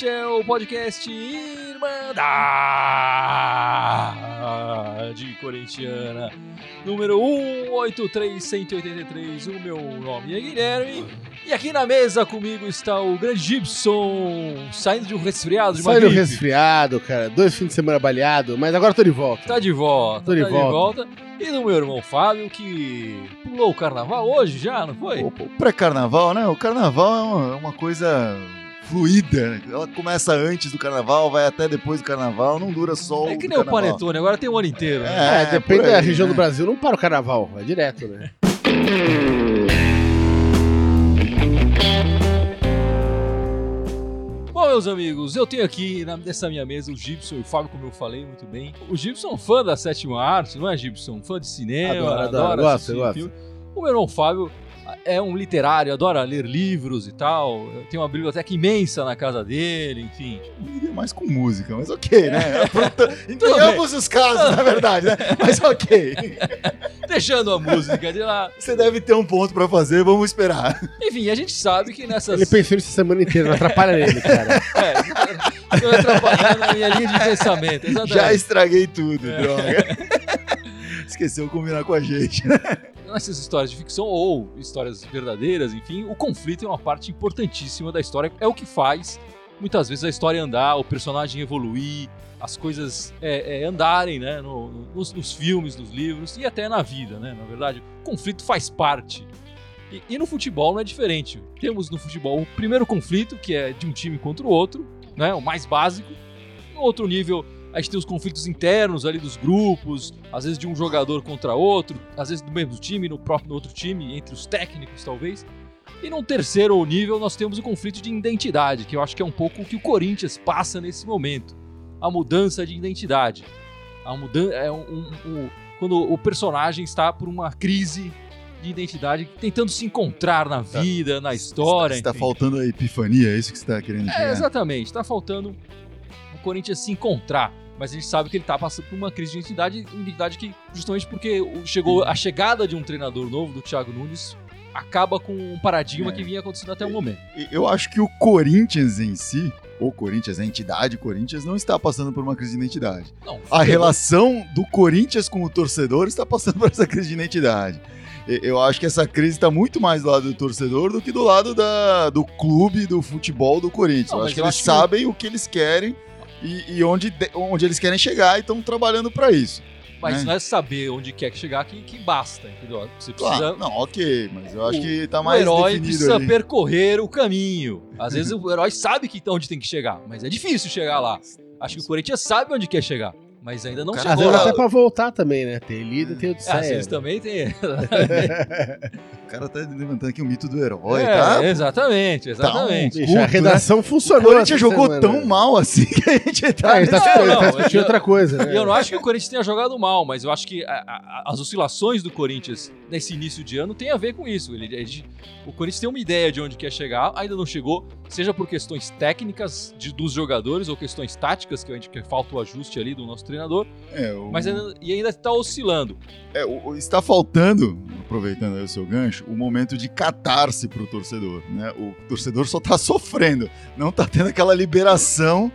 este é o podcast Irmandade Corintiana, número 183183. O meu nome é Guilherme e aqui na mesa comigo está o grande Gibson, saindo de um resfriado, de uma Saindo gripe. resfriado, cara. Dois fins de semana baleado, mas agora tô de volta. Tá de volta, Tô de tá volta. de volta. E do meu irmão Fábio, que pulou o carnaval hoje já, não foi? O, o pré-carnaval, né? O carnaval é uma, é uma coisa fluida. né? Ela começa antes do carnaval, vai até depois do carnaval, não dura só É que o nem o. Panetone, agora tem o ano inteiro. né? É, É, depende por da aí, região né? do Brasil, não para o carnaval, é direto, né? Bom, meus amigos, eu tenho aqui nessa minha mesa o Gibson e o Fábio, como eu falei muito bem. O Gibson é um fã da sétima arte, não é, Gibson? Fã de cinema, Adoro, adoro, adora gosto. filme. O meu irmão Fábio é um literário, adora ler livros e tal. Tem uma biblioteca imensa na casa dele, enfim. Eu iria mais com música, mas ok, né? Pronto, em Tudo bem. ambos os casos, na verdade, né? Mas ok. Deixando a música de lá. Você deve ter um ponto pra fazer, vamos esperar. Enfim, a gente sabe que nessas. Ele pensou nisso a semana inteira, não atrapalha ele, cara. É, tô atrapalhando na minha linha de pensamento. Exatamente. Já estraguei tudo, É. droga. Esqueceu de combinar com a gente. Nessas histórias de ficção ou histórias verdadeiras, enfim, o conflito é uma parte importantíssima da história. É o que faz muitas vezes a história andar, o personagem evoluir, as coisas é, é, andarem, né, no- no- nos, nos filmes, nos livros e até na vida, né? Na verdade, o conflito faz parte. E, e no futebol não é diferente. Temos no futebol o primeiro conflito, que é de um time contra o outro, né? O mais básico. No outro nível, a gente tem os conflitos internos ali dos grupos, às vezes de um jogador contra outro, às vezes do mesmo time, no próprio no outro time, entre os técnicos talvez. E num terceiro nível nós temos o conflito de identidade, que eu acho que é um pouco o que o Corinthians passa nesse momento. A mudança de identidade. A mudança é um, um- um- quando o personagem está por uma crise de identidade, tentando se encontrar na Tá. vida, na história. Está enfim. faltando a epifania, é isso que você está querendo É, chegar? exatamente. Tá faltando Corinthians se encontrar. Mas a gente sabe que ele tá passando por uma crise de identidade, identidade que justamente porque chegou a chegada de um treinador novo, do Thiago Nunes, acaba com um paradigma É. que vinha acontecendo até o momento. Eu acho que o Corinthians em si, o Corinthians, a entidade Corinthians, não está passando por uma crise de identidade. Não, A relação do Corinthians com o torcedor está passando por essa crise de identidade. Eu acho que essa crise está muito mais do lado do torcedor do que do lado da- do clube, do futebol do Corinthians. Não, eu acho que eles acho que- sabem o que eles querem e, e onde, de- onde eles querem chegar e estão trabalhando para isso. Mas né? não é saber onde quer chegar que, que basta, entendeu? Você precisa. Claro, não, ok, mas eu acho O- que tá o mais herói definido precisa ali. percorrer o caminho. Às vezes o herói sabe que onde tem que chegar, mas é difícil chegar lá. Acho que o Corinthians sabe onde quer chegar, mas ainda não Cara, Às chegou vezes lá. até pra voltar também, né? Tem lido, tem o de Às vezes também tem. O cara tá levantando aqui o mito do herói, É, tá? exatamente, exatamente. Bicho, a culto, redação O funcionou. Corinthians essa jogou semana. tão mal assim que a gente tá. Ah, ele tá, nesse- Não, ele tá não, discutindo eu- outra coisa, né? E eu não acho que o Corinthians tenha jogado mal, mas eu acho que a- a- as oscilações do Corinthians nesse início de ano tem a ver com isso. Ele, ele- o Corinthians tem uma ideia de onde quer chegar, ainda não chegou, seja por questões técnicas de- dos jogadores ou questões táticas, que a gente que falta o ajuste ali do nosso treinador, É, o- mas ainda, e ainda está oscilando. É, o- o- está faltando, aproveitando aí o seu gancho, o momento de catarse pro torcedor, né? O torcedor só tá sofrendo, não tá tendo aquela liberação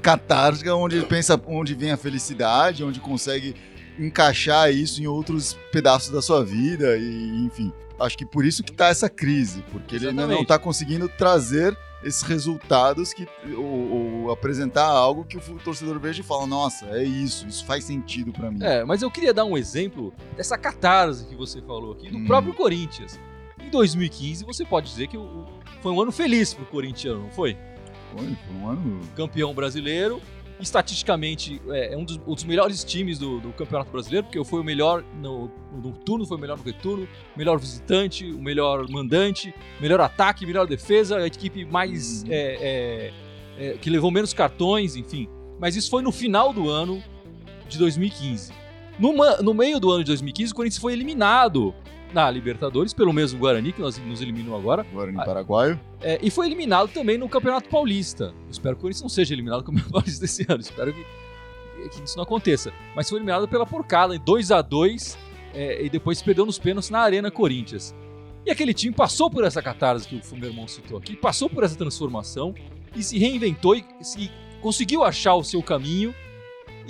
catártica onde ele pensa onde vem a felicidade, onde consegue encaixar isso em outros pedaços da sua vida e enfim. Acho que por isso que tá essa crise, porque ele ainda não Exatamente. tá conseguindo trazer esses resultados que ou, ou apresentar algo que o torcedor veja e fala, nossa, é isso, isso faz sentido pra mim. É, mas eu queria dar um exemplo dessa catarse que você falou aqui, do Hum. próprio Corinthians. Em 2015, você pode dizer que foi um ano feliz pro corintiano, não foi? Foi, foi um ano campeão brasileiro. Estatisticamente, é, é um, dos, um dos melhores times do, do Campeonato Brasileiro, porque foi o melhor no, no turno, foi o melhor no retorno, melhor visitante, o melhor mandante, melhor ataque, melhor defesa, a equipe mais. Uhum. é, é, é, que levou menos cartões, enfim. Mas isso foi no final do ano de 2015. Numa- no meio do ano de 2015, o Corinthians foi eliminado na Libertadores pelo mesmo Guarani, que nós, nos eliminou agora. em Ah, Paraguaio. É, e foi eliminado também no Campeonato Paulista. Eu espero que o Corinthians não seja eliminado no Campeonato Paulista desse ano. Espero que, que isso não aconteça. Mas foi eliminado pela porcada, em 2 a 2 é, e depois perdeu nos pênaltis na Arena Corinthians. E aquele time passou por essa catarse que o meu irmão citou aqui, passou por essa transformação. e se reinventou e, e conseguiu achar o seu caminho.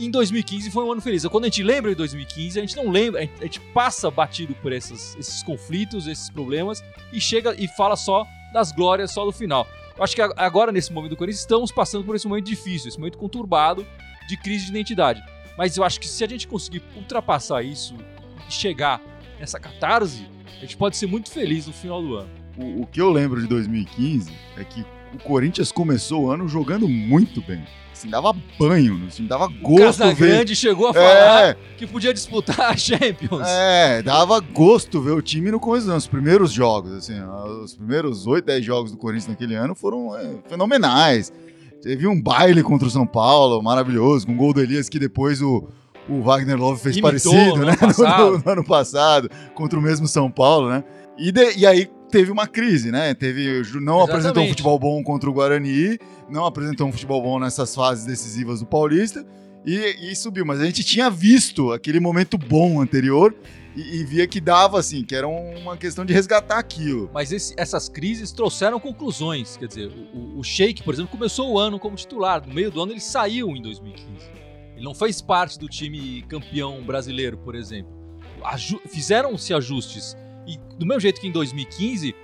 Em 2015 foi um ano feliz. Quando a gente lembra de 2015, a gente não lembra, a gente, passa batido por esses, esses conflitos, esses problemas e chega e fala só das glórias, só do final. Eu acho que agora, nesse momento do Corinthians, estamos passando por esse momento difícil, esse momento conturbado de crise de identidade. Mas eu acho que se a gente conseguir ultrapassar isso e chegar nessa catarse, a gente pode ser muito feliz no final do ano. O, o que eu lembro de 2015 é que o Corinthians começou o ano jogando muito bem. Assim, dava banho no time, dava gosto ver. Grande chegou a falar é, que podia disputar a Champions. É, dava gosto ver o time no começo dos primeiros jogos, assim, os primeiros 8, 10 jogos do Corinthians naquele ano foram é, fenomenais. Teve um baile contra o São Paulo, maravilhoso, com o gol do Elias que depois o, o Wagner Love fez Imitou parecido, no né? Ano no, no, ano passado, contra o mesmo São Paulo, né? E, de, e aí teve uma crise, né? Teve, não Exatamente. apresentou um futebol bom contra o Guarani, não apresentou um futebol bom nessas fases decisivas do Paulista e, e subiu. Mas a gente tinha visto aquele momento bom anterior e, e, via que dava, assim, que era uma questão de resgatar aquilo. Mas esse, essas crises trouxeram conclusões. Quer dizer, o, o Sheik, por exemplo, começou o ano como titular. No meio do ano ele saiu em 2015. Ele não fez parte do time campeão brasileiro, por exemplo. Fizeram-se ajustes e do mesmo jeito que em 2015,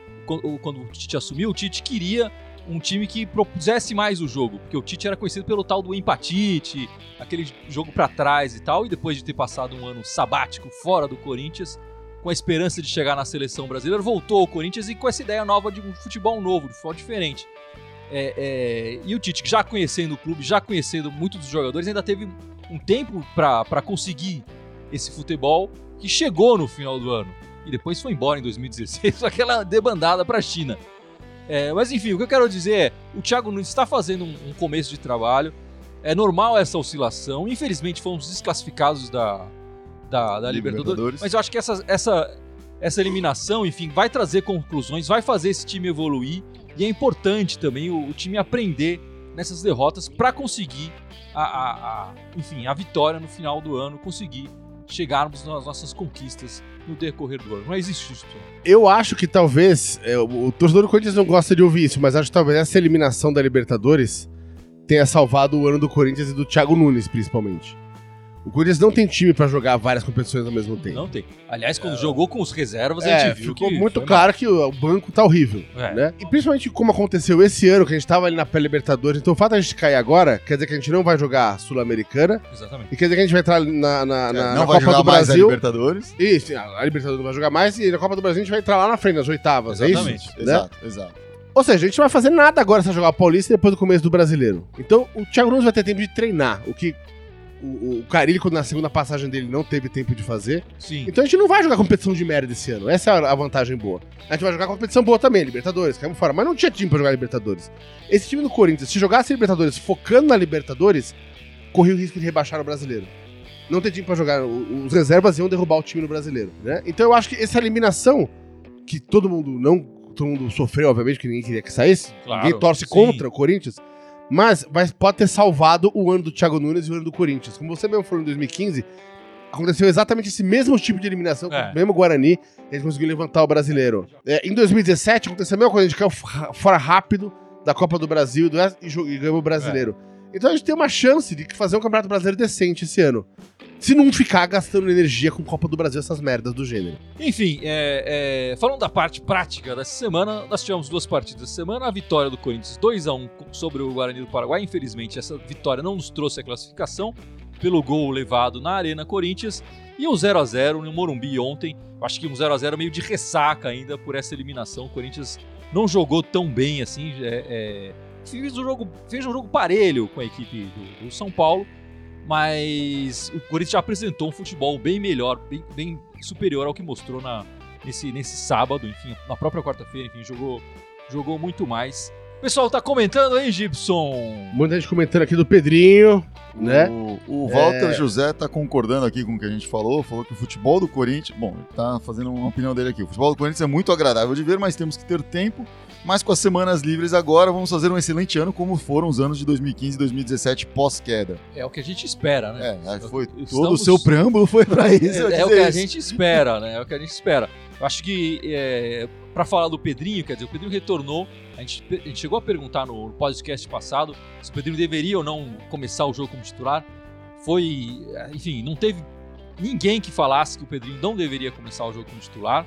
quando o Tite assumiu, o Tite queria um time que propusesse mais o jogo, porque o Tite era conhecido pelo tal do empatite, aquele jogo para trás e tal, e depois de ter passado um ano sabático fora do Corinthians, com a esperança de chegar na seleção brasileira, voltou ao Corinthians e com essa ideia nova de um futebol novo, de futebol diferente. É, é, e o Tite, já conhecendo o clube, já conhecendo muitos dos jogadores, ainda teve um tempo para conseguir esse futebol que chegou no final do ano e depois foi embora em 2016, aquela debandada para a China. É, mas enfim, o que eu quero dizer é: o Thiago Nunes está fazendo um, um, começo de trabalho, é normal essa oscilação. Infelizmente, fomos desclassificados da, da, da Libertadores, Libertadores, mas eu acho que essa, essa, essa eliminação, enfim, vai trazer conclusões, vai fazer esse time evoluir e é importante também o, o time aprender nessas derrotas para conseguir a, a, a, enfim, a vitória no final do ano, conseguir chegarmos nas nossas conquistas no decorrer do ano. Não existe isso. Eu acho que talvez, é, o torcedor do Corinthians não gosta de ouvir isso, mas acho que talvez essa eliminação da Libertadores tenha salvado o ano do Corinthians e do Thiago Nunes, principalmente. O Corinthians não tem time para jogar várias competições ao mesmo tempo. Não tem. Aliás, quando é... jogou com os reservas, é, a gente viu ficou que muito claro mal. que o banco tá horrível, é. né? E principalmente como aconteceu esse ano, que a gente tava ali na pré-libertadores, então o fato de a gente cair agora, quer dizer que a gente não vai jogar Sul-Americana. Exatamente. E quer dizer que a gente vai entrar na, na, na, é, não na vai Copa jogar do mais Brasil. a Libertadores. Isso, a Libertadores não vai jogar mais, e na Copa do Brasil a gente vai entrar lá na frente, nas oitavas, Exatamente. é isso? Exato, né? exato. Ou seja, a gente não vai fazer nada agora se jogar o Paulista depois do começo do Brasileiro. Então, o Thiago Nunes vai ter tempo de treinar, o que o, o quando na segunda passagem dele, não teve tempo de fazer. Sim. Então a gente não vai jogar competição de merda esse ano. Essa é a vantagem boa. A gente vai jogar competição boa também, Libertadores, caímos fora. Mas não tinha time pra jogar Libertadores. Esse time do Corinthians, se jogasse Libertadores focando na Libertadores, corria o risco de rebaixar o brasileiro. Não tem time pra jogar. Os reservas iam derrubar o time no brasileiro, né? Então eu acho que essa eliminação, que todo mundo não. Todo mundo sofreu, obviamente, que ninguém queria que saísse. Claro, ninguém torce sim. contra o Corinthians mas vai, pode ter salvado o ano do Thiago Nunes e o ano do Corinthians. Como você mesmo falou em 2015, aconteceu exatamente esse mesmo tipo de eliminação é. com o mesmo Guarani. Eles conseguiram levantar o brasileiro. É, em 2017 aconteceu a mesma coisa, a gente caiu fora rápido da Copa do Brasil e, e ganhou o brasileiro. É. Então a gente tem uma chance de fazer um campeonato brasileiro decente esse ano se não ficar gastando energia com Copa do Brasil, essas merdas do gênero. Enfim, é, é, falando da parte prática dessa semana, nós tivemos duas partidas essa semana. A vitória do Corinthians 2 a 1 sobre o Guarani do Paraguai. Infelizmente, essa vitória não nos trouxe a classificação pelo gol levado na Arena Corinthians. E o 0 a 0 no Morumbi ontem. Acho que um 0 a 0 meio de ressaca ainda por essa eliminação. O Corinthians não jogou tão bem assim. É, é fez, um jogo, fez um jogo parelho com a equipe do, do São Paulo mas o Corinthians já apresentou um futebol bem melhor, bem, bem superior ao que mostrou na, nesse, nesse sábado, enfim, na própria quarta-feira, enfim, jogou, jogou muito mais. O pessoal tá comentando aí, Gibson. Muita gente comentando aqui do Pedrinho, né? O, o Walter é... José tá concordando aqui com o que a gente falou, falou que o futebol do Corinthians, bom, ele tá fazendo uma opinião dele aqui. O futebol do Corinthians é muito agradável de ver, mas temos que ter tempo mas com as semanas livres agora, vamos fazer um excelente ano, como foram os anos de 2015 e 2017 pós-queda. É o que a gente espera, né? É, foi Estamos... todo o seu preâmbulo foi para isso. É, é o que a gente espera, né? É o que a gente espera. Eu acho que é, para falar do Pedrinho, quer dizer, o Pedrinho retornou. A gente, a gente chegou a perguntar no podcast passado se o Pedrinho deveria ou não começar o jogo como titular. Foi, enfim, não teve ninguém que falasse que o Pedrinho não deveria começar o jogo como titular.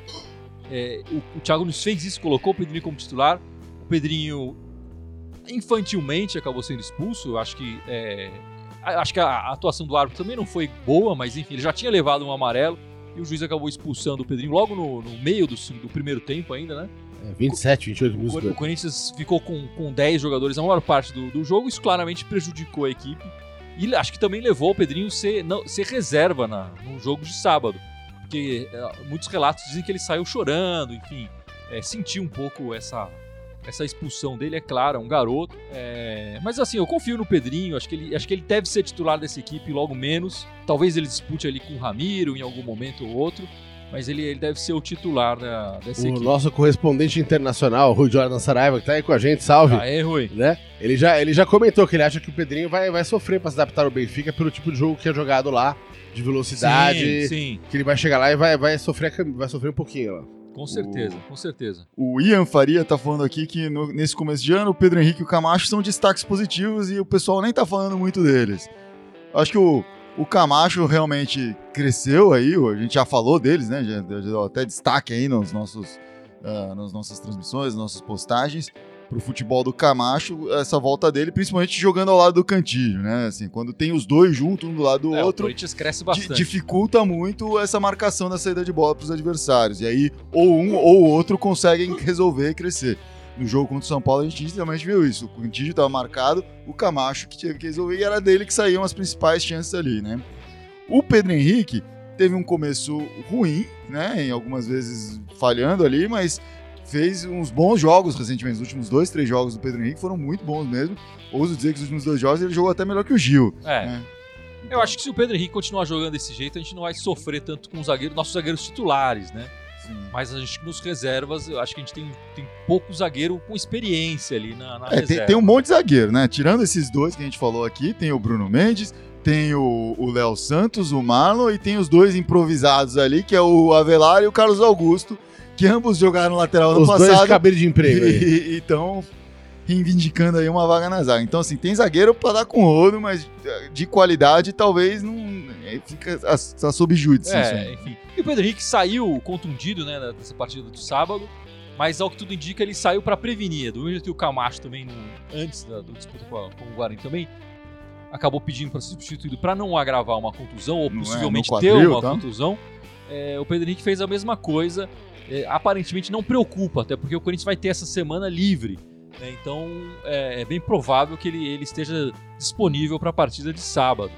É, o, o Thiago nos fez isso, colocou o Pedrinho como titular. O Pedrinho infantilmente acabou sendo expulso. Acho que é, acho que a atuação do árbitro também não foi boa, mas enfim, ele já tinha levado um amarelo e o juiz acabou expulsando o Pedrinho logo no, no meio do, do, primeiro tempo ainda, né? É, 27, 28 minutos. O, o Corinthians ficou com, com 10 jogadores a maior parte do, do jogo, isso claramente prejudicou a equipe. E acho que também levou o Pedrinho ser, não, ser reserva na, no jogo de sábado. Porque é, muitos relatos dizem que ele saiu chorando, enfim, é, sentiu um pouco essa, essa expulsão dele, é claro, é um garoto. É... Mas assim, eu confio no Pedrinho, acho que, ele, acho que ele deve ser titular dessa equipe logo menos. Talvez ele dispute ali com o Ramiro em algum momento ou outro. Mas ele, ele deve ser o titular da, dessa o equipe. O nosso correspondente internacional, Rui Jordan Saraiva, que tá aí com a gente, salve. Ah, é, Rui. Né? Ele, já, ele já comentou que ele acha que o Pedrinho vai, vai sofrer para se adaptar ao Benfica pelo tipo de jogo que é jogado lá, de velocidade. Sim, sim. Que ele vai chegar lá e vai, vai, sofrer, vai sofrer um pouquinho lá. Com certeza, o... com certeza. O Ian Faria tá falando aqui que no, nesse começo de ano o Pedro Henrique e o Camacho são destaques positivos e o pessoal nem tá falando muito deles. Acho que o, o Camacho realmente cresceu aí, a gente já falou deles, né? Já, já deu até destaque aí nos nossos, uh, nas nossas transmissões, nas nossas postagens pro futebol do Camacho, essa volta dele, principalmente jogando ao lado do Cantillo, né? Assim, quando tem os dois juntos, um do lado do é, outro. O Corinthians cresce bastante. Dificulta muito essa marcação da saída de bola pros adversários. E aí, ou um ou o outro conseguem resolver e crescer. No jogo contra o São Paulo, a gente também viu isso. O Cantillo estava marcado, o Camacho que tinha que resolver, e era dele que saíam as principais chances ali, né? O Pedro Henrique teve um começo ruim, né? Em algumas vezes falhando ali, mas fez uns bons jogos recentemente. Os últimos dois, três jogos do Pedro Henrique foram muito bons mesmo. Ouso dizer que os últimos dois jogos ele jogou até melhor que o Gil. É. Né? Eu acho que se o Pedro Henrique continuar jogando desse jeito, a gente não vai sofrer tanto com os zagueiros, nossos zagueiros titulares, né? Sim. Mas a gente nos reservas, eu acho que a gente tem, tem pouco zagueiro com experiência ali na, na é, tem, tem, um monte de zagueiro, né? Tirando esses dois que a gente falou aqui, tem o Bruno Mendes, tem o Léo Santos, o Marlon, e tem os dois improvisados ali, que é o Avelar e o Carlos Augusto, que ambos jogaram lateral no Os passado. Os dois cabelo de emprego. E estão reivindicando aí uma vaga na zaga. Então, assim, tem zagueiro para dar com rodo, mas de qualidade talvez não é, fica a, a sob júdice. É, enfim. E o Pedro Henrique saiu contundido, né, dessa partida do sábado, mas ao que tudo indica, ele saiu para prevenir. Do mesmo jeito que o Camacho também, no, antes da, do disputa com, a, com o Guarani também, acabou pedindo para ser substituído para não agravar uma contusão, ou não é, possivelmente é, quadril, ter uma tá? contusão. É, o Pedro Henrique fez a mesma coisa é, aparentemente não preocupa, até porque o Corinthians vai ter essa semana livre. Né? Então é, é, bem provável que ele, ele esteja disponível para a partida de sábado.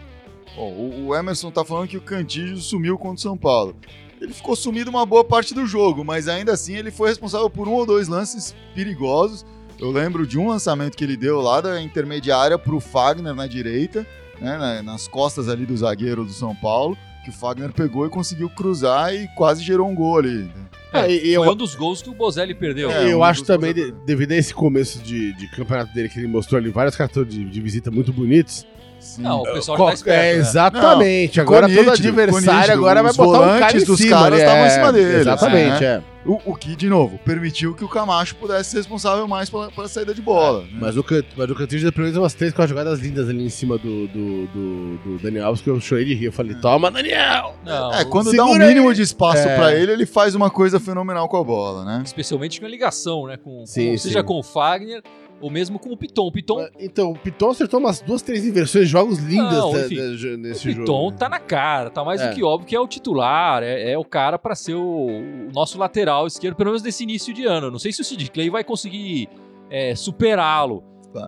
Bom, o Emerson tá falando que o Cantígio sumiu contra o São Paulo. Ele ficou sumido uma boa parte do jogo, mas ainda assim ele foi responsável por um ou dois lances perigosos. Eu lembro de um lançamento que ele deu lá da intermediária para o Fagner na direita, né, nas costas ali do zagueiro do São Paulo, que o Fagner pegou e conseguiu cruzar e quase gerou um gol ali. Né? É, foi eu, um dos gols que o Bozelli perdeu. É, eu um acho também, de, devido a esse começo de, de, campeonato dele, que ele mostrou ali vários cartões de, de visita muito bonitos. Sim. Não, o pessoal já tá esperto, É, exatamente. Não, agora todo adversário agora vai botar um cara em dos cima. caras estavam é, em cima dele. Exatamente, é. é. O, o, que, de novo, permitiu que o Camacho pudesse ser responsável mais pela, pela saída de bola. É, né? Mas o, mas o Cantillo pelo menos umas três, quatro jogadas lindas ali em cima do, do, do, do Daniel Alves, que eu chorei de rir. Eu falei, toma, Daniel! Não, é, quando dá um mínimo aí. de espaço é. pra ele, ele faz uma coisa fenomenal com a bola, né? Especialmente com a ligação, né? Com, sim, com, sim. Seja com o Fagner ou mesmo com o Piton. O Piton... Então, o Piton acertou umas duas, três inversões de jogos lindas Não, enfim, da, da, nesse jogo. O Piton né? tá na cara, tá mais é. do que óbvio que é o titular, é, é o cara para ser o, o, nosso lateral esquerdo, pelo menos nesse início de ano. Não sei se o Sid Clay vai conseguir é, superá-lo,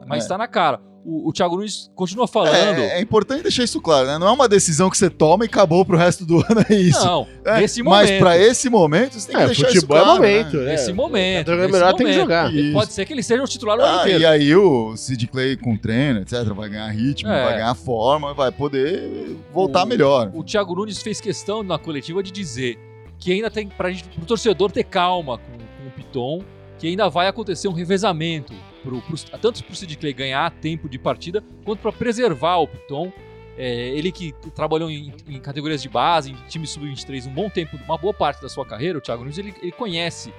mas é. tá na cara o, o Thiago Nunes continua falando. É, é, importante deixar isso claro, né? Não é uma decisão que você toma e acabou pro resto do ano, é isso. Não, é, nesse momento. Mas pra esse momento, você tem que é, deixar futebol isso claro. É momento, né? né? Nesse momento. É melhor tem que jogar. Isso. Pode ser que ele seja o titular do ah, ano inteiro. E aí o Sid Clay com treino, etc., vai ganhar ritmo, é. vai ganhar forma, vai poder voltar o, melhor. O Thiago Nunes fez questão na coletiva de dizer que ainda tem pra gente, pro torcedor ter calma com, com o Piton, que ainda vai acontecer um revezamento pro, pro, tanto para o Sid Clay ganhar tempo de partida, quanto para preservar o Piton. É, ele que trabalhou em, em, categorias de base, em time sub-23 um bom tempo, uma boa parte da sua carreira, o Thiago Nunes, ele, ele conhece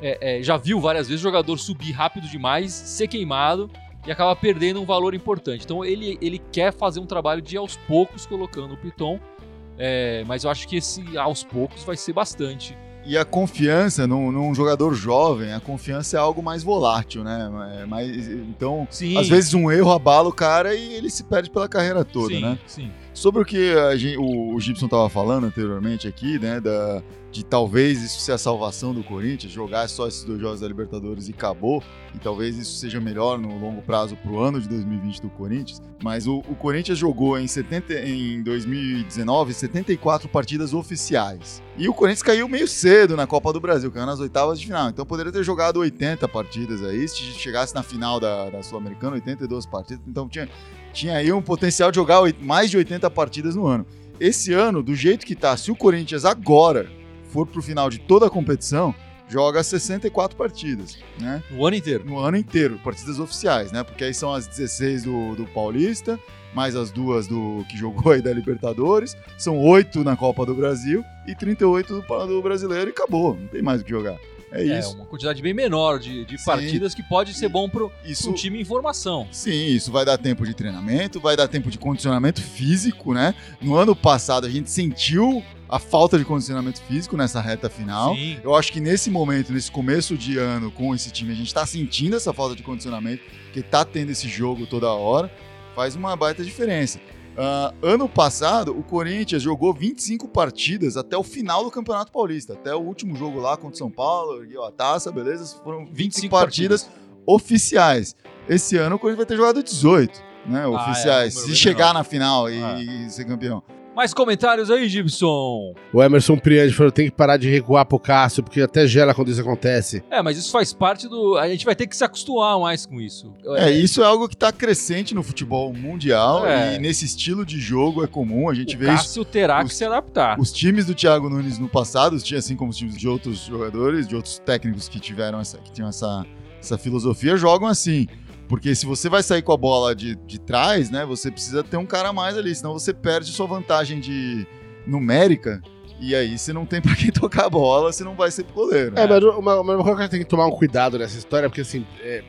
é, é, já viu várias vezes o jogador subir rápido demais, ser queimado e acaba perdendo um valor importante. Então ele, ele quer fazer um trabalho de aos poucos colocando o Piton, é, mas eu acho que esse aos poucos vai ser bastante. E a confiança num, num, jogador jovem, a confiança é algo mais volátil, né? É mais, então, sim. às vezes um erro abala o cara e ele se perde pela carreira toda, sim, né? Sim. Sobre o que gente, o, o Gibson estava falando anteriormente aqui, né? Da, de talvez isso ser a salvação do Corinthians, jogar só esses dois jogos da Libertadores e acabou, e talvez isso seja melhor no longo prazo para o ano de 2020 do Corinthians. Mas o, o, Corinthians jogou em, 70, em 2019 74 partidas oficiais. E o Corinthians caiu meio cedo na Copa do Brasil, caiu nas oitavas de final. Então poderia ter jogado 80 partidas aí, se chegasse na final da, da Sul-Americana, 82 partidas. Então tinha, tinha aí um potencial de jogar mais de 80 partidas no ano. Esse ano, do jeito que tá, se o Corinthians agora for pro final de toda a competição, joga 64 partidas, né? No ano inteiro? No ano inteiro, partidas oficiais, né? Porque aí são as 16 do, do Paulista, mais as duas do que jogou aí da Libertadores, são oito na Copa do Brasil e 38 do, do Brasileiro e acabou, não tem mais o que jogar. É, é isso. uma quantidade bem menor de, de partidas que pode ser bom para um time em formação. Sim, isso vai dar tempo de treinamento, vai dar tempo de condicionamento físico, né? No ano passado a gente sentiu a falta de condicionamento físico nessa reta final. Sim. Eu acho que nesse momento, nesse começo de ano com esse time, a gente está sentindo essa falta de condicionamento, que tá tendo esse jogo toda hora, faz uma baita diferença. Uh, ano passado, o Corinthians jogou 25 partidas até o final do Campeonato Paulista, até o último jogo lá contra o São Paulo, ergueu a taça, beleza? Foram 25, 25 partidas, partidas, oficiais. Esse ano o Corinthians vai ter jogado 18, né? Ah, oficiais. É, se chegar na final e, ah. e ser campeão. Mais comentários aí, Gibson? O Emerson Priante falou: tem que parar de recuar pro Cássio, porque até gela quando isso acontece. É, mas isso faz parte do. A gente vai ter que se acostumar mais com isso. É, isso é algo que tá crescente no futebol mundial é. e nesse estilo de jogo é comum. A gente o vê Cássio isso. terá os, que se adaptar. Os times do Thiago Nunes no passado, assim como os times de outros jogadores, de outros técnicos que tiveram essa, que tinham essa, essa filosofia, jogam assim. Porque se você vai sair com a bola de, de trás, né, você precisa ter um cara a mais ali, senão você perde sua vantagem de numérica. E aí você não tem pra quem tocar a bola, você não vai ser goleiro. É, mas uma, uma coisa que tem que tomar um cuidado nessa história, porque assim, é,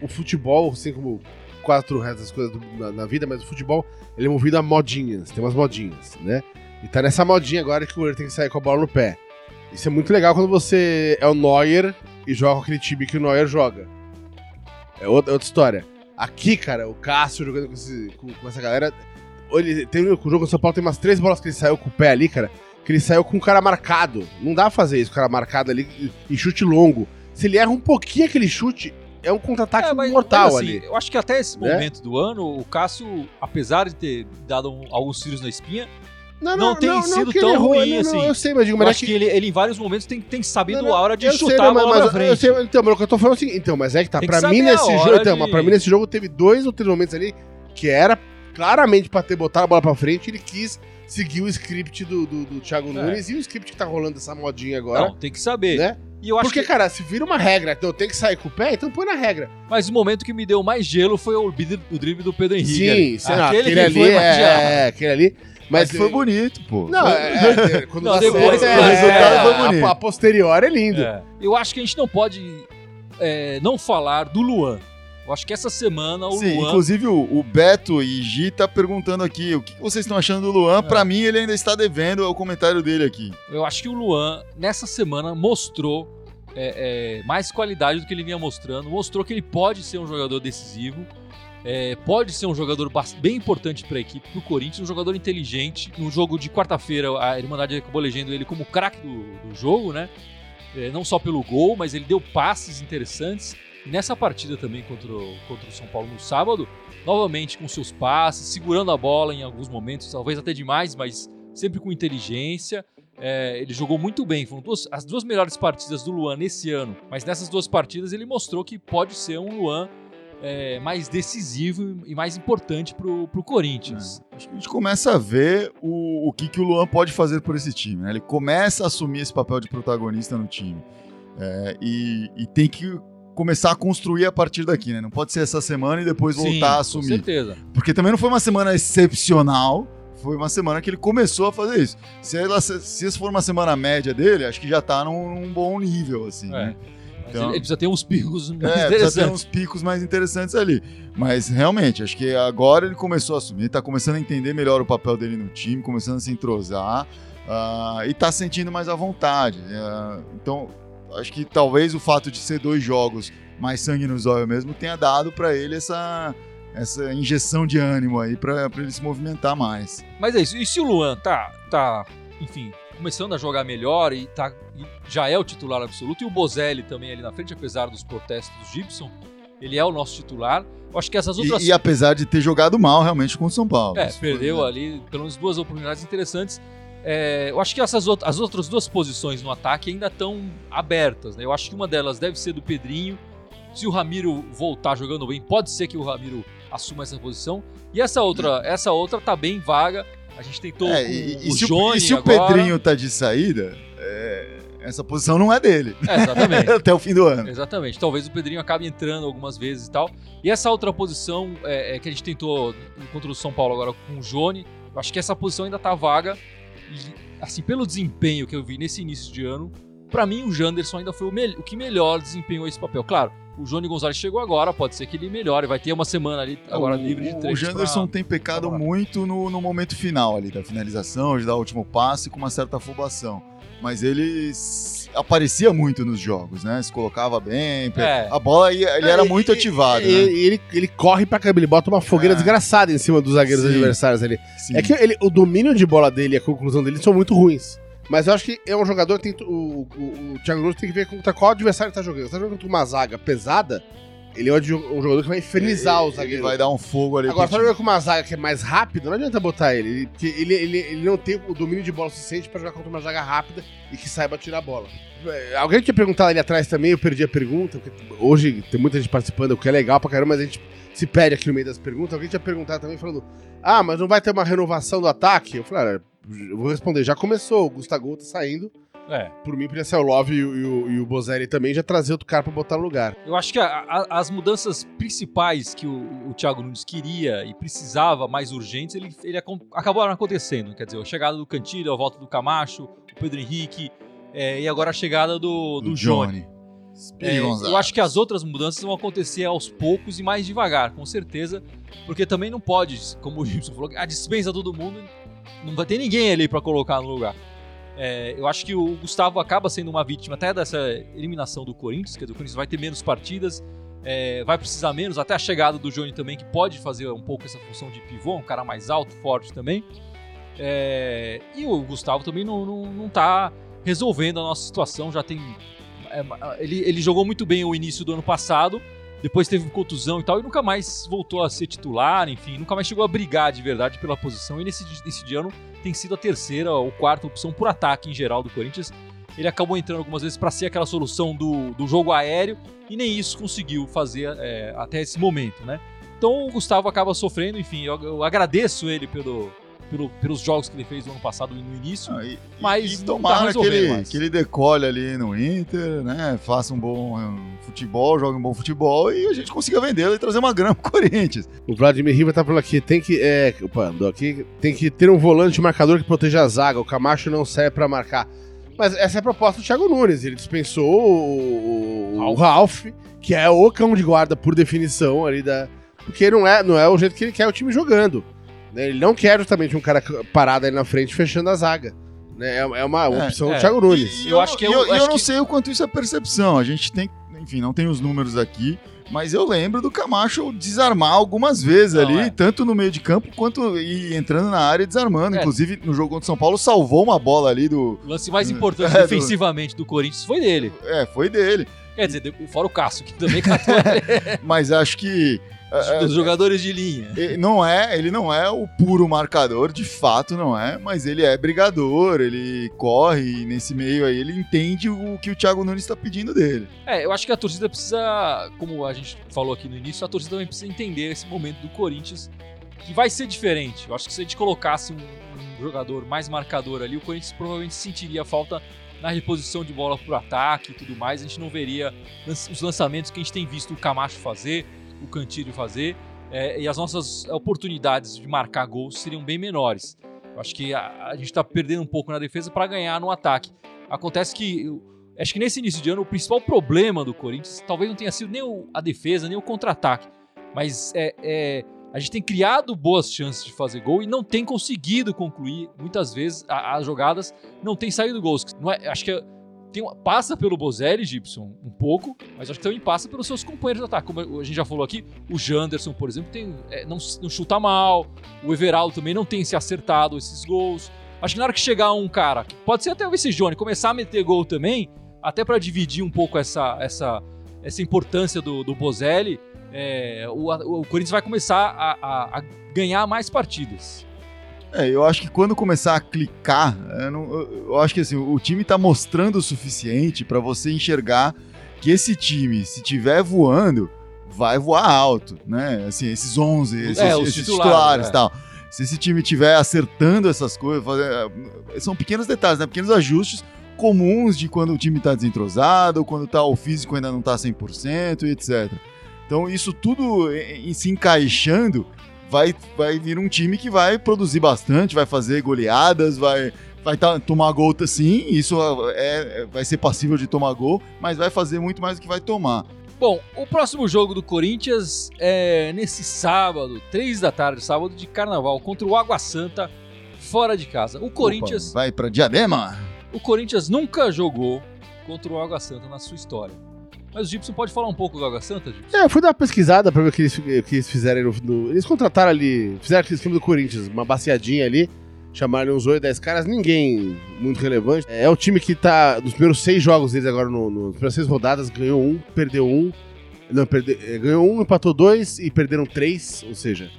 o futebol, assim como quatro restas coisas do, na, na, vida, mas o futebol, ele é movido a modinhas, tem umas modinhas, né? E tá nessa modinha agora que o goleiro tem que sair com a bola no pé. Isso é muito legal quando você é o Neuer e joga com aquele time que o Neuer joga. É outra, outra história. Aqui, cara, o Cássio jogando com, esse, com, com essa galera. Ele, tem, o jogo do São Paulo tem umas três bolas que ele saiu com o pé ali, cara. Que ele saiu com o cara marcado. Não dá pra fazer isso, o cara marcado ali e chute longo. Se ele erra um pouquinho aquele chute, é um contra-ataque é, mortal assim, ali. Eu acho que até esse né? momento do ano, o Cássio, apesar de ter dado um, alguns tiros na espinha, não, não, não tem não, sido tão errou, ruim não, assim. eu sei, mas digo, mas eu acho que... que, ele, ele em vários momentos tem, tem sabido a hora de chutar sei, a bola mas, pra frente. Sei, então, mas o que eu tô falando é seguinte, então, mas é que tá, tem pra mim nesse jogo, então, mas pra mim nesse jogo teve dois ou três momentos ali que era claramente pra ter botado a bola pra frente, ele quis seguir o script do, do, do Thiago é. Nunes e o script que tá rolando essa modinha agora. Não, tem que saber. Né? E eu acho Porque, que... cara, se vira uma regra, então tem que sair com o pé, então põe na regra. Mas o momento que me deu mais gelo foi o, o drible do Pedro Henrique. Sim, aquele, aquele ali, é, é, aquele ali. Mas, foi bonito, pô. Não, é, é, quando não, depois, é, o resultado foi bonito. A, a posterior é lindo. É. Eu acho que a gente não pode é, não falar do Luan. Eu acho que essa semana o Sim, Luan... inclusive o, o, Beto e Gi tá perguntando aqui o que vocês estão achando do Luan. É. Para mim, ele ainda está devendo o comentário dele aqui. Eu acho que o Luan, nessa semana, mostrou é, é, mais qualidade do que ele vinha mostrando. Mostrou que ele pode ser um jogador decisivo. É, pode ser um jogador bem importante para a equipe, para o Corinthians, um jogador inteligente. No jogo de quarta-feira, a Irmandade acabou elegendo ele como craque do, do, jogo, né? É, não só pelo gol, mas ele deu passes interessantes. E nessa partida também contra o, contra o São Paulo no sábado, novamente com seus passes, segurando a bola em alguns momentos, talvez até demais, mas sempre com inteligência. É, ele jogou muito bem. Foram duas, as duas melhores partidas do Luan nesse ano. Mas nessas duas partidas ele mostrou que pode ser um Luan é, mais decisivo e mais importante pro, pro Corinthians. É. Acho que a gente começa a ver o, o que, que o Luan pode fazer por esse time. Né? Ele começa a assumir esse papel de protagonista no time. É, e, e, tem que começar a construir a partir daqui, né? Não pode ser essa semana e depois voltar Sim, a assumir. Com certeza. Porque também não foi uma semana excepcional. Foi uma semana que ele começou a fazer isso. Se, ela, se, se for uma semana média dele, acho que já tá num, num bom nível, assim, é. né? Então- ele, ele precisa ter uns picos mais É, precisa ter interessantes. uns picos mais interessantes ali. Mas realmente, acho que agora ele começou a assumir, tá começando a entender melhor o papel dele no time, começando a se entrosar ah, e tá sentindo mais à vontade. Ah, então, acho que talvez o fato de ser dois jogos mais sangue nos olhos mesmo tenha dado pra ele essa, essa injeção de ânimo aí pra ele se movimentar mais. Mas é isso. E se o Luan tá, tá, enfim, começando a jogar melhor e, tá, e já é o titular absoluto, e o Bozelli também ali na frente, apesar dos protestos do Gibson, ele é o nosso titular. Eu acho que essas outras. E, e apesar de ter jogado mal realmente com o São Paulo. É, Isso foi- perdeu ali pelo menos duas oportunidades interessantes. É, eu acho que essas out- as outras duas posições no ataque ainda estão abertas. Né? Eu acho que uma delas deve ser do Pedrinho. Se o Ramiro voltar jogando bem, pode ser que o Ramiro assuma essa posição. E essa outra, essa outra tá bem vaga. A gente tentou É, e, e o se, o, Johnny e se o agora. Pedrinho tá de saída, é, essa posição não é dele. É, exatamente. Até o fim do ano. Exatamente. Talvez o Pedrinho acabe entrando algumas vezes e tal. E essa outra posição é, é que a gente tentou contra o São Paulo agora com o Jone, eu acho que essa posição ainda tá vaga. E, assim, pelo desempenho que eu vi nesse início de ano, pra mim o Janderson ainda foi o, o que melhor desempenhou esse papel. Claro, o Johnny Gonzalez chegou agora, pode ser que ele melhore, vai ter uma semana ali agora o, livre de o treinos. Janderson pra- tem pecado muito no, no momento final ali da finalização, de dar o último passe com uma certa afobação. Mas ele aparecia muito nos jogos, né? Se colocava bem, É. a bola ia- ele era muito e- ativado, e- né? e ele, ele corre pra caramba, ele bota uma fogueira É. desgraçada em cima dos zagueiros Sim. adversários ali. Sim. É que ele, o domínio de bola dele e a conclusão dele são muito ruins. Mas eu acho que é um jogador que tem. O, o, o Thiago Nunes tem que ver contra qual adversário ele tá jogando. Se tá jogando contra uma zaga pesada, ele é um jogador que vai infernizar os Ele zagueiros. vai dar um fogo ali. Agora, se tá jogando com uma zaga que é mais rápida, não adianta botar ele. Ele, porque ele, ele, ele não tem o domínio de bola suficiente pra jogar contra uma zaga rápida e que saiba tirar a bola. É, Alguém tinha perguntado ali atrás também, eu perdi a pergunta. porque hoje tem muita gente participando, o que é legal pra caramba, mas a gente se perde aqui no meio das perguntas. Alguém tinha perguntado também falando: Ah, mas não vai ter uma renovação do ataque? Eu falei, ah, eu vou responder, já começou, o Gustavo tá saindo. É. Por mim, podia ser o Love e o, e o, e o Bozelli também, já trazer outro cara pra botar no lugar. Eu acho que a- a- as mudanças principais que o, o Thiago Nunes queria e precisava, mais urgentes, ele, ele acabaram acontecendo. Quer dizer, a chegada do Cantilho, a volta do Camacho, o Pedro Henrique é, e agora a chegada do, do, Johnny. É, Speedy Gonzalez. eu acho que as outras mudanças vão acontecer aos poucos e mais devagar, com certeza, porque também não pode, como o Gibson falou, a dispensa todo mundo, não vai ter ninguém ali pra colocar no lugar. É, eu acho que o Gustavo acaba sendo uma vítima até dessa eliminação do Corinthians, quer dizer, o Corinthians vai ter menos partidas, é, vai precisar menos, até a chegada do Johnny também, que pode fazer um pouco essa função de pivô, um cara mais alto, forte também. É, e o Gustavo também não, não, não tá resolvendo a nossa situação, já tem é, ele, ele jogou muito bem o início do ano passado, depois teve contusão e tal, e nunca mais voltou a ser titular, enfim, nunca mais chegou a brigar de verdade pela posição. E nesse, nesse ano tem sido a terceira ou quarta opção por ataque em geral do Corinthians. Ele acabou entrando algumas vezes para ser aquela solução do, do jogo aéreo e nem isso conseguiu fazer é, até esse momento, né? Então o Gustavo acaba sofrendo, enfim, eu, eu agradeço ele pelo, pelo- pelos jogos que ele fez no ano passado no início. Ah, e- Mas e não tá tomara que resolvendo ele, mais. que ele decole ali no Inter, né? Faça um bom um, futebol, jogue um bom futebol e a gente consiga vendê-lo e trazer uma grana pro Corinthians. O Vladimir Riva tá por aqui. Tem que. É, opa, aqui. Tem que ter um volante marcador que proteja a zaga. O Camacho não serve pra marcar. Mas essa é a proposta do Thiago Nunes. Ele dispensou o, o Ralph, que é o cão de guarda por definição ali da. Porque não é, não é o jeito que ele quer o time jogando. Né? Ele não quer justamente um cara parado aí na frente fechando a zaga. né? É é uma É, opção é. do Thiago Nunes. E Eu acho que eu, eu- eu acho não que- sei o quanto isso é percepção. A gente tem, enfim, não tem os números aqui, mas eu lembro do Camacho desarmar algumas vezes Não, ali, é. tanto no meio de campo quanto e entrando na área e desarmando. É. Inclusive, no jogo contra o São Paulo, salvou uma bola ali do. O lance mais importante É, do- defensivamente do Corinthians foi dele. É, foi dele. Quer dizer, fora o Cássio, que também catou ele, Mas acho que. É, dos jogadores de linha. Ele não é, ele não é o puro marcador, de fato não é, mas ele é brigador, ele corre nesse meio aí, ele entende o que o Thiago Nunes está pedindo dele. É, eu acho que a torcida precisa, como a gente falou aqui no início, a torcida também precisa entender esse momento do Corinthians, que vai ser diferente. Eu acho que se a gente colocasse um, um jogador mais marcador ali, o Corinthians provavelmente sentiria falta na reposição de bola pro ataque e tudo mais. A gente não veria os lançamentos que a gente tem visto o Camacho fazer, o Cantilho fazer, é, e as nossas oportunidades de marcar gols seriam bem menores. Eu acho que a, a gente tá perdendo um pouco na defesa para ganhar no ataque. Acontece que Acho que nesse início de ano, o principal problema do Corinthians talvez não tenha sido nem o- a defesa, nem o contra-ataque. Mas é, é, a gente tem criado boas chances de fazer gol e não tem conseguido concluir. Muitas vezes as jogadas não tem saído gols. Não é, acho que tem passa pelo Bozelli, Gibson, um pouco, mas acho que também passa pelos seus companheiros de ataque. Como a gente já falou aqui, o Janderson, por exemplo, tem, é, não, não chuta mal, o Everaldo também não tem se acertado esses gols. Acho que na hora que chegar um cara, pode ser até o Vice Johnny, começar a meter gol também, até para dividir um pouco essa, essa, essa importância do, do Bozelli, é, o, o Corinthians vai começar a, a- a ganhar mais partidas. É, eu acho que quando começar a clicar, eu, não- eu- eu acho que assim, o time tá mostrando o suficiente pra você enxergar que esse time, se tiver voando, vai voar alto, né? Assim, esses 11, esses, É, esses titulares, titulares e é. tal. Se esse time tiver acertando essas coisas, fazer- são pequenos detalhes, né? Pequenos ajustes comuns de quando o time tá desentrosado, ou quando tá, o físico ainda não tá 100% e etc. Então, isso tudo se encaixando vai, vai vir um time que vai produzir bastante, vai fazer goleadas, vai, vai tá- tomar gol, sim, isso é, é- vai ser passível de tomar gol, mas vai fazer muito mais do que vai tomar. Bom, o próximo jogo do Corinthians é nesse sábado, 3 da tarde, sábado de carnaval, contra o Água Santa, fora de casa. O Corinthians, Opa, vai pra Diadema? o Corinthians nunca jogou contra o Água Santa na sua história. Mas o Gibson pode falar um pouco do Água Santa, Gibson? É, eu fui dar uma pesquisada pra ver o que eles, o que eles fizeram no, no- Eles contrataram ali, fizeram aquele esquema do Corinthians, uma baciadinha ali, chamaram uns 8, 10 caras, ninguém muito relevante. É o time que tá, nos primeiros seis jogos deles agora, no, no, nas primeiras seis rodadas, ganhou um, perdeu um. Não, perde, é, ganhou um, empatou dois e perderam três, ou seja,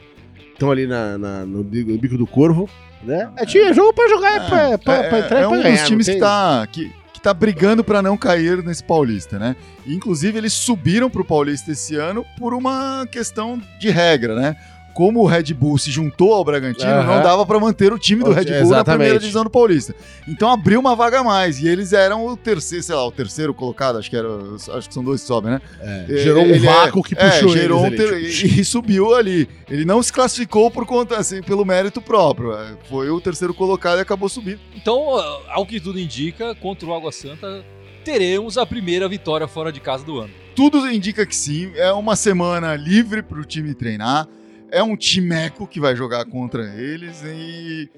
estão ali na, na- no, bico, no bico do corvo, né? É, time, é jogo pra jogar, é, pra, pra, é, pra entrar é e pra um ganhar. dos times que tá, que, que tá brigando pra não cair nesse Paulista, né? Inclusive, eles subiram pro Paulista esse ano por uma questão de regra, né? Como o Red Bull se juntou ao Bragantino, Aham. não dava pra manter o time do Red Bull na exatamente. primeira divisão do Paulista. Então abriu uma vaga a mais. E eles eram o terceiro, sei lá, o terceiro colocado, acho que era. Acho que são dois que sobem, né? É, gerou um Ele é- vácuo que é, puxou gerou eles um ali, ter- tipo, e, e subiu ali. Ele não se classificou por conta, assim, pelo mérito próprio. É, Foi o terceiro colocado e acabou subindo. Então, ao que tudo indica, contra o Água Santa, teremos a primeira vitória fora de casa do ano. Tudo indica que sim. É uma semana livre para o time treinar. É um timeco que vai jogar contra eles e.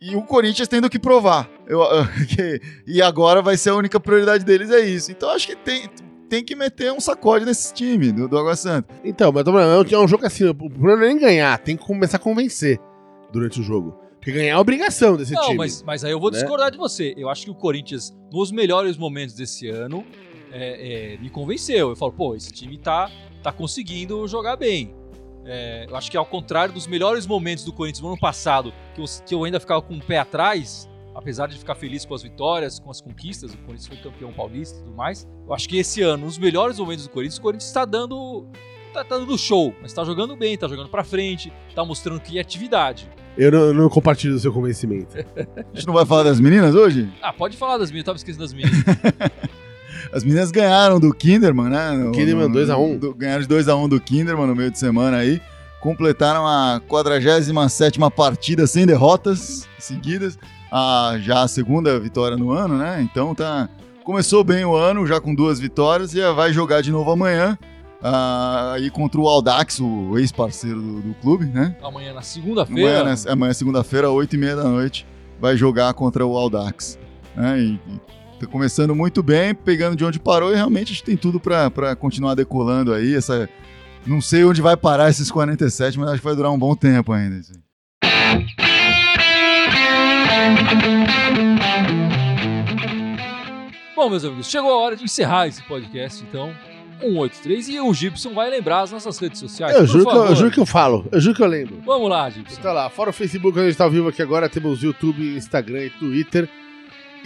E o Corinthians tendo que provar. Eu- que- e agora vai ser a única prioridade deles, é isso. Então acho que tem, tem que meter um sacode nesse time do, do Água Santa. Então, mas é um- é um jogo assim, o problema não é nem ganhar, tem que começar a convencer durante o jogo. Porque ganhar é obrigação desse Não, time. mas, mas aí eu vou né? discordar de você. Eu acho que o Corinthians, nos melhores momentos desse ano, é, é, me convenceu. Eu falo, pô, esse time tá, tá conseguindo jogar bem. É, eu acho que ao contrário dos melhores momentos do Corinthians no ano passado, que eu, que eu ainda ficava com o pé atrás, apesar de ficar feliz com as vitórias, com as conquistas, o Corinthians foi campeão paulista e tudo mais. Eu acho que esse ano, nos melhores momentos do Corinthians, o Corinthians está dando. Tá, tá dando show, mas tá jogando bem, tá jogando pra frente, tá mostrando criatividade. Eu não, não compartilho do seu convencimento. A gente não vai falar das meninas hoje? Ah, pode falar das minhas, eu tava esquecendo das minhas. As meninas ganharam do Kinderman, né? No- Kinderman, no- 2 a 1. do- Ganharam de 2x1 do Kinderman no meio de semana aí. Completaram a 47 partida sem derrotas seguidas. A, já a segunda vitória no ano, né? Então tá. Começou bem o ano, já com duas vitórias, e vai jogar de novo amanhã. ah, aí contra o Aldax, o ex-parceiro do, do clube, né? Amanhã na Amanhã, segunda-feira. né, amanhã segunda-feira, 8h30 da noite, vai jogar contra o Aldax. né? E, e tá começando muito bem, pegando de onde parou, e realmente a gente tem tudo pra pra continuar decolando aí. Essa, não sei onde vai parar esses 47, mas acho que vai durar um bom tempo ainda. aí. Bom, meus amigos, chegou a hora de encerrar esse podcast, então. 183 e o Gibson vai lembrar as nossas redes sociais. Eu por juro, que eu, eu juro que eu falo, eu juro que eu lembro. Vamos lá, Gibson. Então lá, fora o Facebook, onde a gente tá ao vivo aqui agora, temos YouTube, Instagram e Twitter.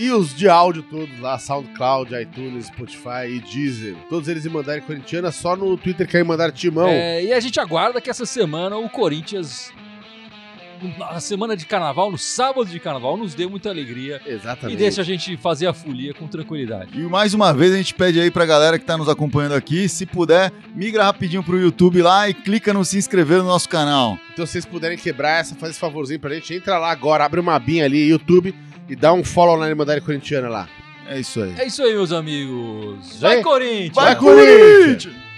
E os de áudio todos lá, SoundCloud, iTunes, Spotify e Deezer. Todos eles em Mandarem Corintiana, só no Twitter querem mandar timão. É, e a gente aguarda que essa semana o Corinthians, na semana de carnaval, no sábado de carnaval, nos dê muita alegria e Exatamente. deixe a gente fazer a folia com tranquilidade. E mais uma vez a gente pede aí pra galera que tá nos acompanhando aqui, se puder, migra rapidinho pro YouTube lá e clica no se inscrever no nosso canal. Então, se vocês puderem quebrar essa, faz esse favorzinho pra gente, entra lá agora, abre uma abinha ali, YouTube, e dá um follow na Irmandade Corintiana lá. É isso aí. É isso aí, meus amigos. Vai. Vai, Corinthians! Vai, Corinthians!